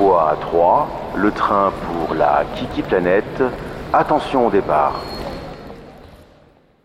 voie 3, le train pour la Kiki Planète. Attention au départ.